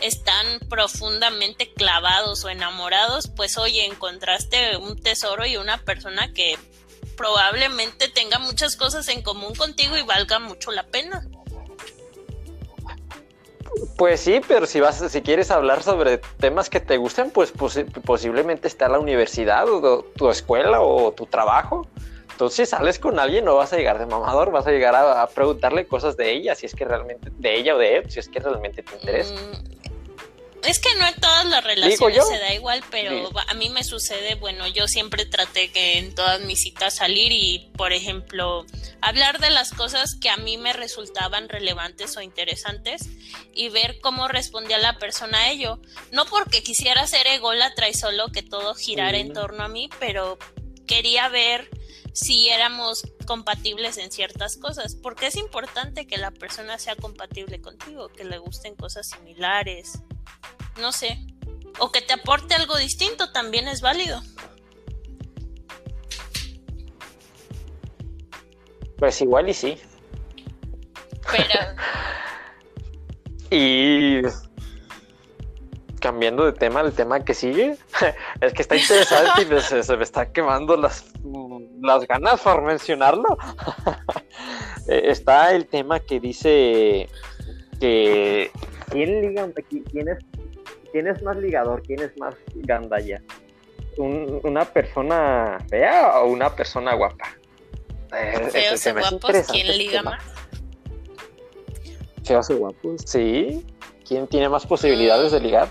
están profundamente clavados o enamorados, pues oye, encontraste un tesoro y una persona que probablemente tenga muchas cosas en común contigo y valga mucho la pena. Pues sí, pero si vas, si quieres hablar sobre temas que te gustan, pues posi- posiblemente está la universidad o tu escuela o tu trabajo. Entonces, si sales con alguien, no vas a llegar de mamador, vas a llegar a, a preguntarle cosas de ella, si es que realmente, de ella o de él, si es que realmente te interesa. Mm, es que no en todas las relaciones se da igual, pero Sí. a mí me sucede, bueno, yo siempre traté que en todas mis citas salir y, por ejemplo, hablar de las cosas que a mí me resultaban relevantes o interesantes y ver cómo respondía la persona a ello. No porque quisiera ser ególatra y solo que todo girara en torno a mí, pero quería ver si éramos compatibles en ciertas cosas, porque es importante que la persona sea compatible contigo, que le gusten cosas similares, no sé, o que te aporte algo distinto también es válido. Pues igual y sí. Pero... y cambiando de tema, el tema que sigue, es que está interesante y se, me está quemando las, las ganas por mencionarlo. Eh, está el tema que dice que ¿quién, liga, quién, es, quién es más ligador, quién es más gandalla? ¿Una persona fea o una persona guapa? Eh, Feos o guapos, ¿quién liga más? Feos o guapos, sí. ¿Quién tiene más posibilidades de ligar?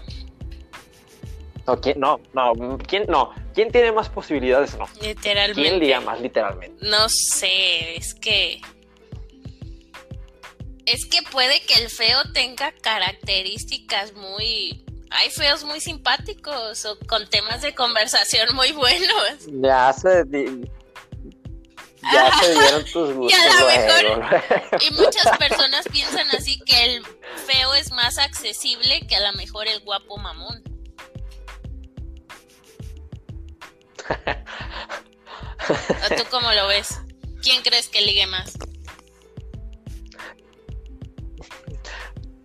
No, ¿quién? No, no, ¿quién? No, ¿quién tiene más posibilidades? No. Literalmente. ¿Quién liga más, literalmente? No sé, es que. Es que puede que el feo tenga características muy. Hay feos muy simpáticos o con temas de conversación muy buenos. Ya se. Ya se dieron tus gustos. Lo mejor. y muchas personas piensan así que el feo es más accesible que a lo mejor el guapo mamón. ¿O tú cómo lo ves? ¿Quién crees que ligue más?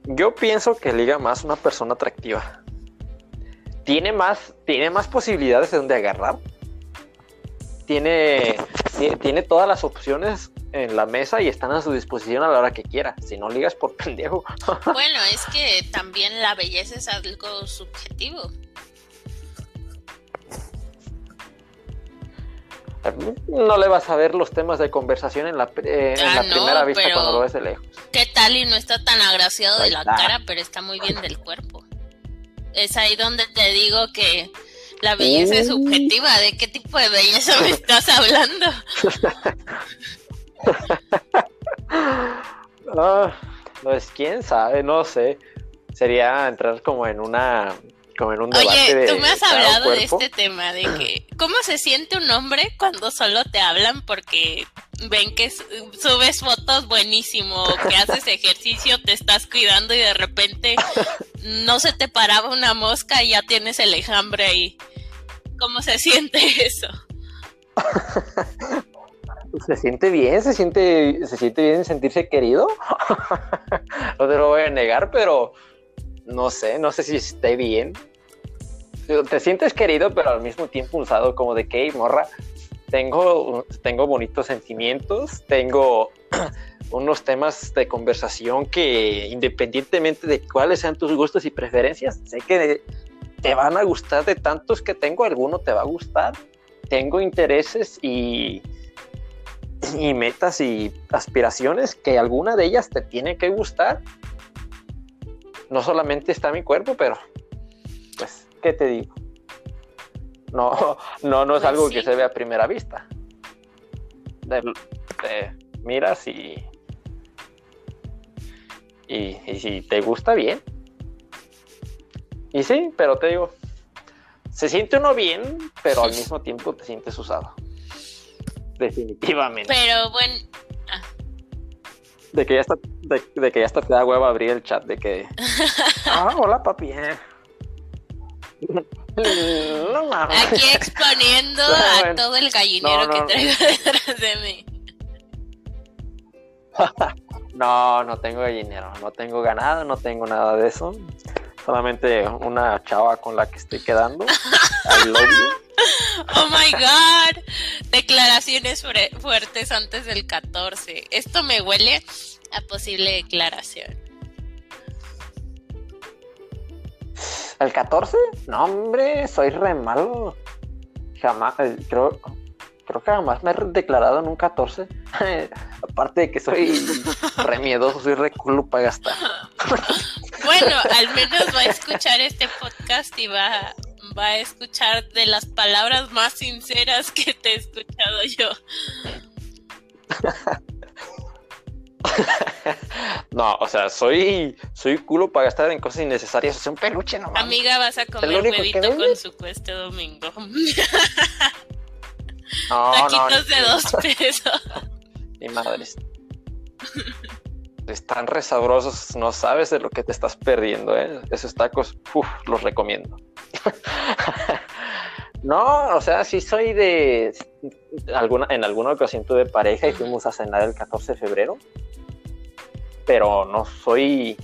Yo pienso que liga más una persona atractiva. Tiene más, tiene más posibilidades de donde agarrar. Tiene, tiene todas las opciones en la mesa y están a su disposición a la hora que quiera. Si no ligas por pendejo. bueno, es que también la belleza es algo subjetivo. No le vas a ver los temas de conversación en la, eh, ah, primera vista cuando lo ves de lejos. ¿Qué tal y no está tan agraciado de la cara, pero está muy bien del cuerpo? Es ahí donde te digo que la belleza es uh. subjetiva. ¿De qué tipo de belleza me estás hablando? Ah, pues quién sabe, no sé. Sería entrar como en una Oye, tú me has hablado de este tema, de que cómo se siente un hombre cuando solo te hablan porque ven que subes fotos buenísimo, que haces ejercicio, te estás cuidando y de repente no se te paraba una mosca y ya tienes el enjambre ahí. ¿Cómo se siente eso? se siente bien, se siente, se siente bien sentirse querido. no te lo voy a negar, pero no sé, no sé si esté bien. Te sientes querido, pero al mismo tiempo usado como de que, morra, tengo, tengo bonitos sentimientos, tengo unos temas de conversación que independientemente de cuáles sean tus gustos y preferencias, sé que te van a gustar de tantos que tengo, alguno te va a gustar. Tengo intereses y, y metas y aspiraciones que alguna de ellas te tiene que gustar no solamente está mi cuerpo, pero pues, ¿qué te digo? No, no, no es pues algo que se ve a primera vista. miras y, y, si te gusta bien. Y sí, pero te digo, se siente uno bien, pero al mismo tiempo te sientes usado. Definitivamente. Pero bueno, de que ya está, de, que ya está te da huevo abrir el chat de que. Ah, hola papi. No. Aquí exponiendo a todo el gallinero que traigo detrás de mí. no, no tengo gallinero, no tengo ganado, no tengo nada de eso. Solamente una chava con la que estoy quedando. Oh my god. Declaraciones fuertes antes del 14. Esto me huele a posible declaración. ¿El 14? No, hombre, soy re malo. Jamás, eh, creo, creo que jamás me he declarado en un 14. Aparte de que soy re miedoso, soy re culo para gastar. Bueno, al menos va a escuchar este podcast y va, va a escuchar de las palabras más sinceras que te he escuchado yo. no, o sea, soy soy culo para gastar en cosas innecesarias. Es un peluche nomás. Amiga, vas a comer huevito con su este domingo. No, Taquitos no, de dos pesos. Ni madres. Están resabrosos, no sabes de lo que te estás perdiendo, ¿eh? Esos tacos, uf, los recomiendo. no, o sea, sí soy de. Alguna, en alguna ocasión tuve pareja y fuimos a cenar el 14 de febrero. Pero no soy.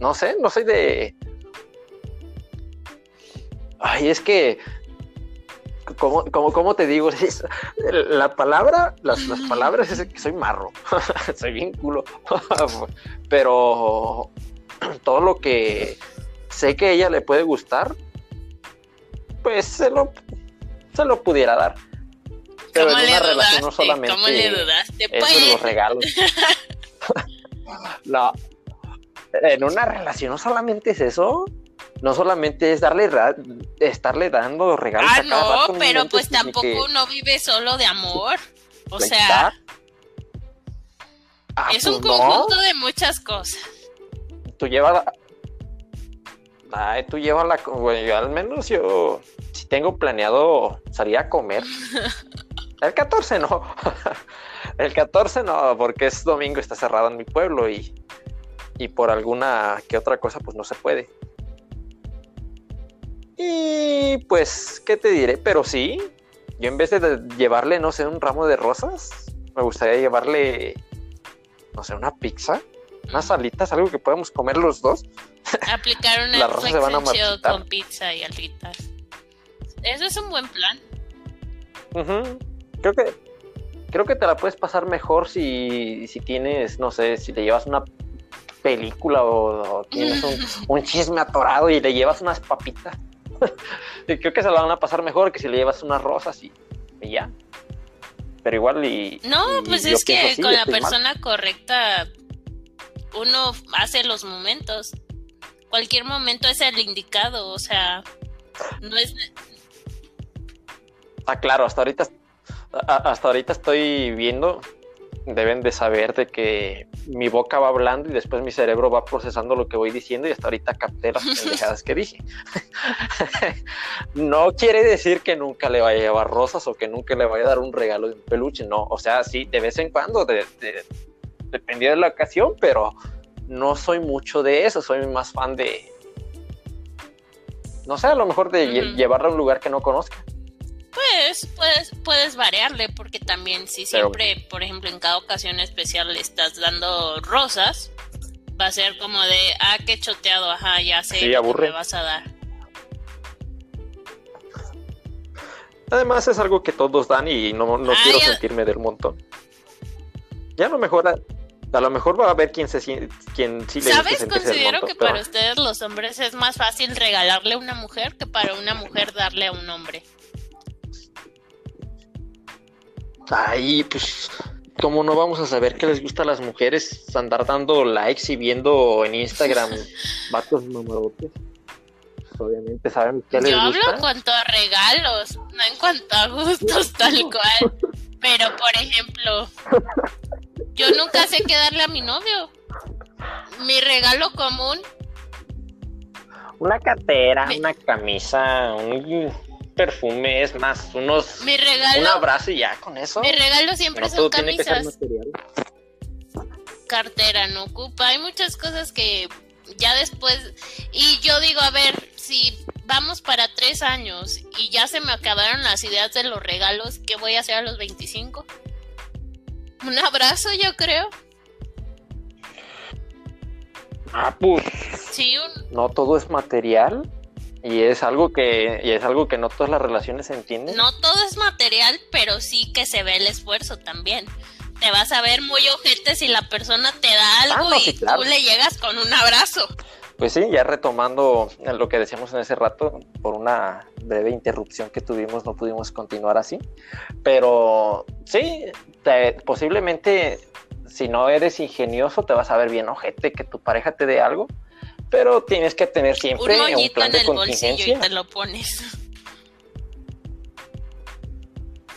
No sé, no soy de. Ay, es que. ¿Cómo, cómo, cómo te digo? La palabra, las, las palabras es que soy marro. soy bien culo. Pero todo lo que sé que a ella le puede gustar, pues se lo, se lo pudiera dar. Pero ¿Cómo en le una relación no dudaste? solamente ¿Cómo le dudaste? Pues, los regalos. no, en una relación no solamente es eso. No solamente es darle estarle dando regalos ah, a cada rato, no, pero pues tampoco que uno vive solo de amor. O sea. Ah, es un pues no. conjunto de muchas cosas. tú llevas Ay, tú llévala, bueno, yo al menos yo, si tengo planeado salir a comer. El 14 no. El 14 no, porque es domingo, está cerrado en mi pueblo y, y por alguna que otra cosa, pues no se puede. Y pues, ¿qué te diré? Pero sí, yo en vez de llevarle, no sé, un ramo de rosas, me gustaría llevarle, no sé, una pizza, unas alitas, algo que podamos comer los dos. Aplicar una Las rosas se van a con pizza y alitas. Eso es un buen plan. Creo que creo que te la puedes pasar mejor si, si tienes, no sé, si le llevas una película o, o tienes un, un chisme atorado y le llevas unas papitas. Y creo que se la van a pasar mejor que si le llevas unas rosas y, y ya. Pero igual y... No, y pues es que así, con la mal. persona correcta uno hace los momentos. Cualquier momento es el indicado, o sea, no es Ah, claro, hasta ahorita, hasta ahorita estoy viendo, deben de saber de que mi boca va hablando y después mi cerebro va procesando lo que voy diciendo y hasta ahorita capté las pendejadas que dije. no quiere decir que nunca le vaya a llevar rosas o que nunca le vaya a dar un regalo de un peluche, no, o sea, sí, de vez en cuando, de, de- dependiendo de la ocasión, pero no soy mucho de eso, soy más fan de... No sé, a lo mejor de Ujú. llevarla a un lugar que no conozca. Pues puedes, puedes variarle, porque también si Pero- siempre, por ejemplo, en cada ocasión especial le estás dando rosas, va a ser como de, ah, qué choteado, ajá, ya sé Sí, que me vas a dar. Además es algo que todos dan y no, no Ah, quiero ya. sentirme del montón. Ya a lo mejor a, lo mejor va a haber quien se quien sí le ¿Sabes? Considero montón, que pero- para ustedes los hombres es más fácil regalarle a una mujer que para una mujer darle a un hombre. Ay, pues ¿cómo no vamos a saber que les gusta a las mujeres andar dando likes y viendo en Instagram vatos mamarotes? Pues, obviamente saben qué les Yo hablo gusta. en cuanto a regalos, no en cuanto a gustos tal cual. Pero, por ejemplo, yo nunca sé qué darle a mi novio. Mi regalo común, Una cartera, Me- una camisa, un perfume, es más, unos mi un regalo, abrazo y ya con eso. mi regalo siempre son todo tiene que ser camisas. material. cartera no ocupa. Hay muchas cosas que ya después. Y yo digo, a ver, si vamos para tres años y ya se me acabaron las ideas de los regalos, ¿qué voy a hacer a los 25? Un abrazo, yo creo. Ah, pues Sí, un, no todo es material y es algo que y es algo que no todas las relaciones entienden. no todo es material, pero sí que se ve el esfuerzo también. Te vas a ver muy ojete si la persona te da algo Ah, no, y sí, claro. tú le llegas con un abrazo. Pues sí, ya retomando lo que decíamos en ese rato, por una breve interrupción que tuvimos, no pudimos continuar así. Pero sí, te- posiblemente si no eres ingenioso, te vas a ver bien ojete que tu pareja te dé algo. Pero tienes que tener Un siempre un, moñito plan en de el bolsillo y contingencia. te lo pones.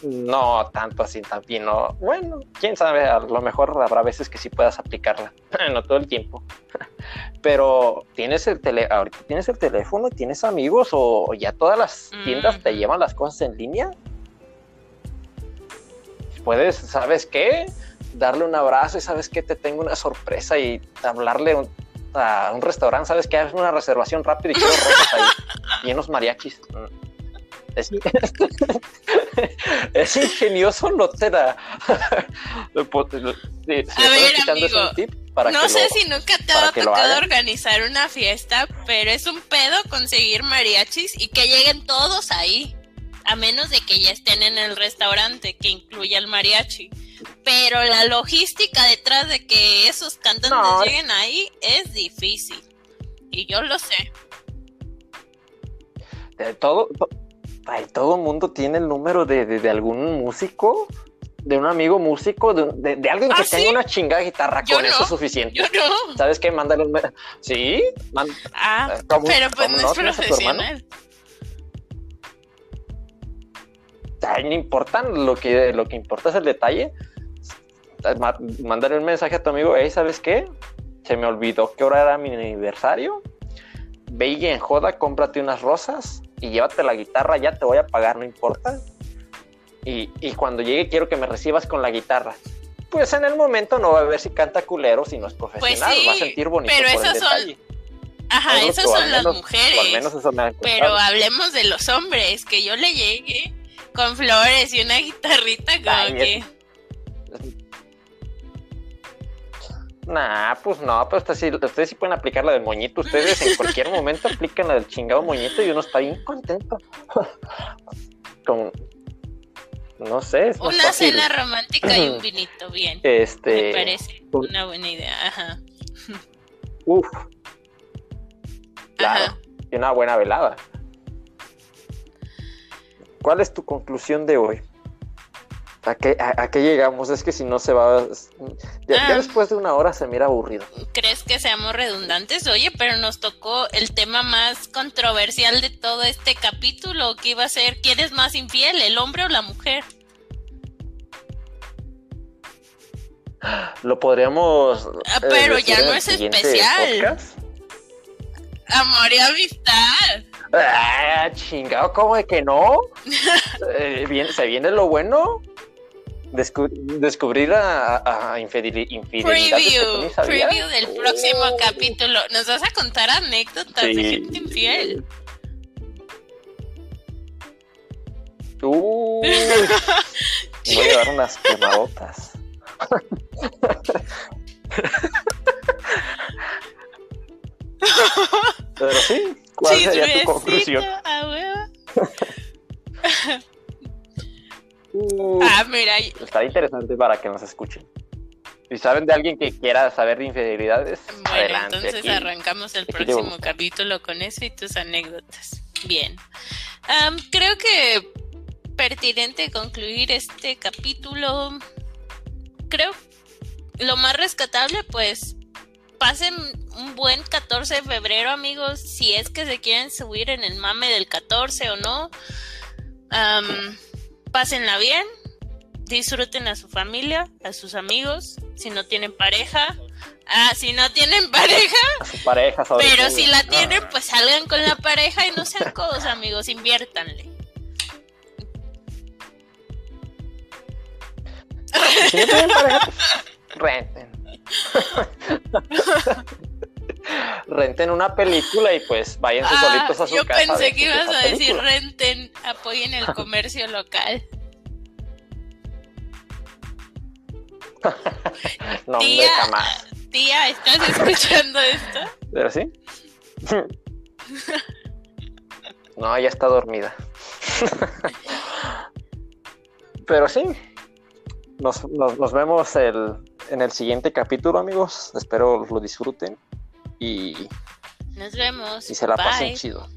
No tanto así también, no. Bueno, quién sabe, a lo mejor habrá veces que sí puedas aplicarla, no todo el tiempo. Pero tienes el tele, ahorita tienes el teléfono, tienes amigos o ya todas las tiendas te llevan las cosas en línea. puedes, ¿sabes qué? Darle un abrazo y sabes que te tengo una sorpresa y hablarle a un restaurante, ¿sabes qué? Haz una reservación rápida y quiero rosas ahí y unos mariachis. Es, es ingenioso, no te da. a ver, amigo, no sé si nunca te ha tocado organizar una fiesta, pero es un pedo conseguir mariachis y que lleguen todos ahí. A menos de que ya estén en el restaurante que incluya el mariachi. Pero la logística detrás de que esos cantantes lleguen ahí es difícil. Y yo lo sé. De todo, todo mundo tiene el número de, de, algún músico, de un amigo músico, de, de, alguien que ¿Ah, tenga una chingada guitarra, con eso es suficiente. Yo no. ¿Sabes qué? Mándale un... Sí, ah, pero pues no es profesional. No importa, lo que, lo que importa es el detalle. Mándale un mensaje a tu amigo, hey, ¿sabes qué? Se me olvidó que hora era mi aniversario. Ve y en joda, cómprate unas rosas y llévate la guitarra, ya te voy a pagar, no importa. Y, cuando llegue quiero que me recibas con la guitarra. Pues en el momento no va a ver si canta culero, si no es profesional, pues va a sentir bonito pero por el detalle. Ajá, son las mujeres. pero hablemos de los hombres, que yo le llegue con flores y una guitarrita como que... Nah, pues no, pero ustedes sí, ustedes sí pueden aplicar la del moñito. Ustedes en cualquier momento aplican la del chingado moñito y uno está bien contento. Como, no sé. Es una cena romántica y un vinito, bien. Este. Me parece una buena idea. Ajá. Uf. Claro. Y una buena velada. ¿Cuál es tu conclusión de hoy? ¿A qué, a, qué, llegamos? Es que si no se va. Ya, ah. después de una hora se mira aburrido. ¿Crees que seamos redundantes? Oye, pero nos tocó el tema más controversial de todo este capítulo, que iba a ser: ¿quién es más infiel, el hombre o la mujer? Lo podríamos. Ah, pero ya no es especial. Amor y amistad. Ah, chingado, ¿cómo de que no? Eh, ¿Se viene lo bueno? descubrir a, a infidelidad. Preview, preview del próximo oh. capítulo. Nos vas a contar anécdotas de gente infiel. Uy, voy a llevar unas quemadotas. Pero sí, ¿cuál sería tu conclusión? ah, mira. Está interesante para que nos escuchen. Si saben de alguien que quiera saber de infidelidades, bueno, entonces arrancamos el próximo capítulo con eso y tus anécdotas. Bien. creo que pertinente concluir este capítulo. Creo lo más rescatable, pues pasen un buen 14 de febrero, amigos, si es que se quieren subir en el mame del 14 o no. Um, pásenla bien, disfruten a su familia, a sus amigos, si no tienen pareja. Ah, si no tienen pareja. A su pareja, Pero si la tienen, pues salgan con la pareja y no sean codos, amigos, inviértanle. Si no tienen pareja, pues, renten. Renten una película y pues vayan ah, solitos a su casa. Yo pensé que ibas a decir renten, apoyen el comercio local. no, tía, jamás. Tía, ¿estás escuchando esto? ¿Pero sí? no, ya está dormida. Pero sí, nos, nos, vemos el, en el siguiente capítulo, amigos. Espero lo disfruten y nos vemos. Y se la pasen chido.